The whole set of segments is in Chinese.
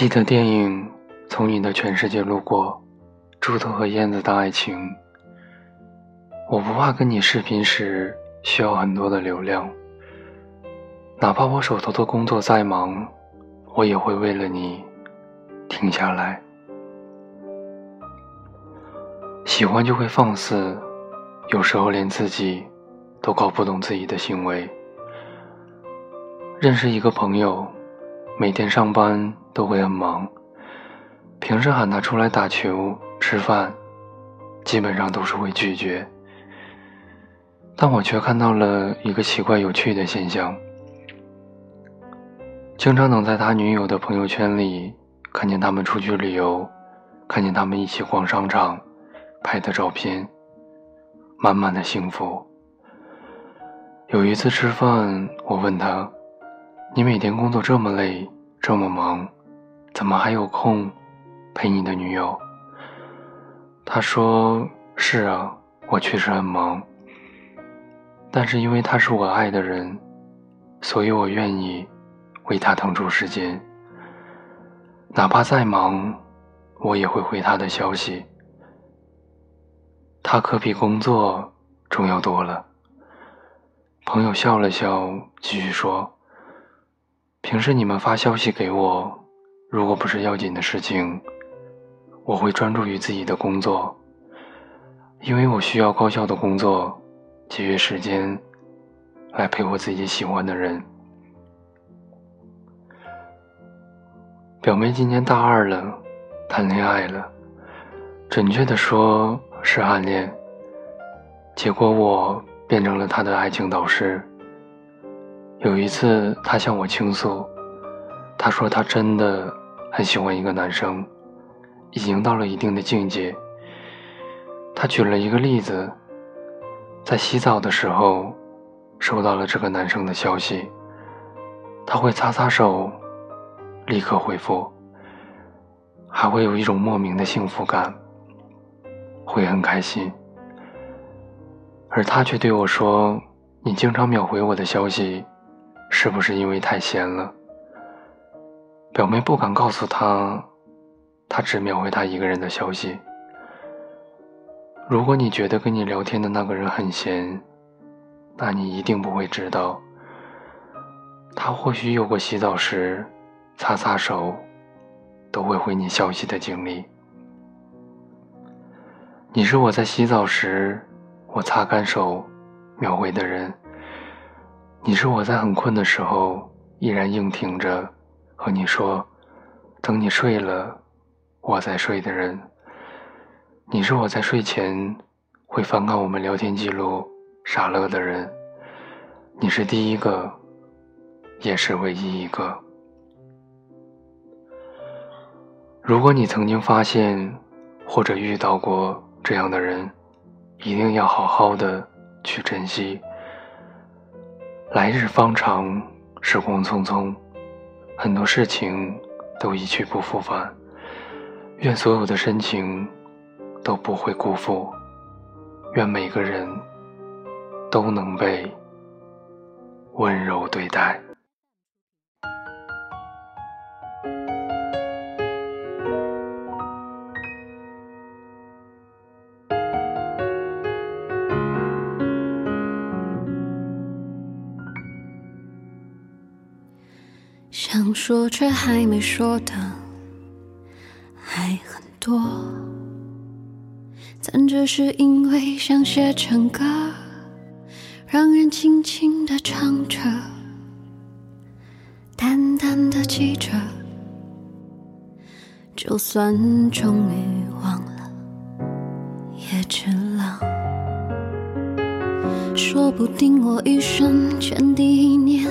记得电影《从你的全世界路过》，猪头和燕子的爱情。我不怕跟你视频时需要很多的流量，哪怕我手头的工作再忙，我也会为了你停下来。喜欢就会放肆，有时候连自己都搞不懂自己的行为。认识一个朋友，每天上班都会很忙，平时喊他出来打球、吃饭，基本上都是会拒绝。但我却看到了一个奇怪有趣的现象：经常能在他女友的朋友圈里看见他们出去旅游，看见他们一起逛商场拍的照片，满满的幸福。有一次吃饭，我问他：“你每天工作这么累，这么忙，怎么还有空陪你的女友？”他说：“是啊，我确实很忙。”但是因为他是我爱的人，所以我愿意为他腾出时间。哪怕再忙，我也会回他的消息。他可比工作重要多了。朋友笑了笑，继续说：“平时你们发消息给我，如果不是要紧的事情，我会专注于自己的工作，因为我需要高效的工作。”节约时间来陪我自己喜欢的人。表妹今年大二了，谈恋爱了，准确的说是暗恋。结果我变成了她的爱情导师。有一次，她向我倾诉，她说她真的很喜欢一个男生，已经到了一定的境界。他举了一个例子。在洗澡的时候，收到了这个男生的消息，他会擦擦手，立刻回复，还会有一种莫名的幸福感，会很开心。而他却对我说：“你经常秒回我的消息，是不是因为太闲了？”表妹不敢告诉他，他只秒回他一个人的消息。如果你觉得跟你聊天的那个人很闲，那你一定不会知道，他或许有过洗澡时擦擦手都会回你消息的经历。你是我在洗澡时我擦干手秒回的人，你是我在很困的时候依然硬挺着和你说等你睡了我再睡的人。你是我在睡前会翻看我们聊天记录傻乐的人，你是第一个，也是唯一一个。如果你曾经发现或者遇到过这样的人，一定要好好的去珍惜。来日方长，时光匆匆，很多事情都一去不复返。愿所有的深情。都不会辜负。愿每个人都能被温柔对待。想说却还没说的还很多。但只是因为想写成歌，让人轻轻地唱着，淡淡的记着，就算终于忘了，也值了。说不定我一生前第一年，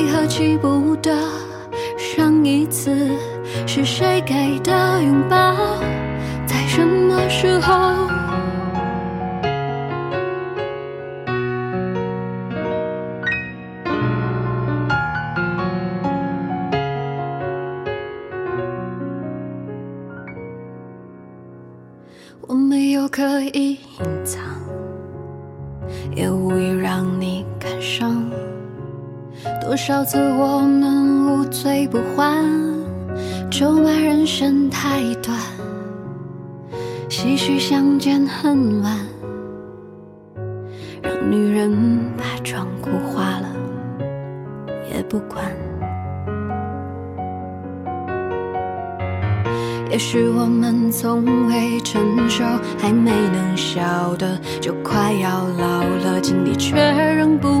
为何记不得上一次是谁给的拥抱，在什么时候？我没有刻意隐藏。也无意让你感伤。多少次我们无醉不欢，咒骂人生太短，唏嘘相见恨晚，让女人把妆哭花了也不管。也许我们从未成熟，还没能晓得，就快要老了，经历却仍不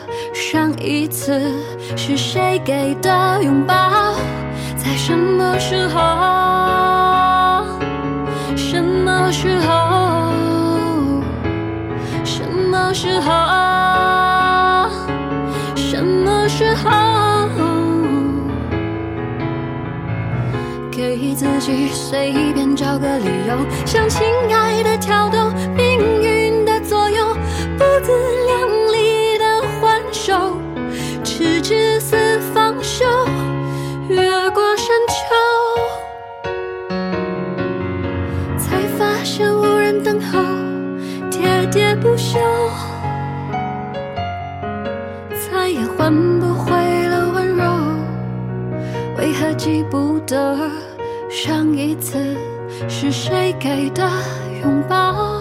上一次是谁给的拥抱？在什么时候？什么时候？什么时候？什么时候？给自己随便找个理由，向亲爱的挑逗，命运为何记不得？上一次是谁给的拥抱？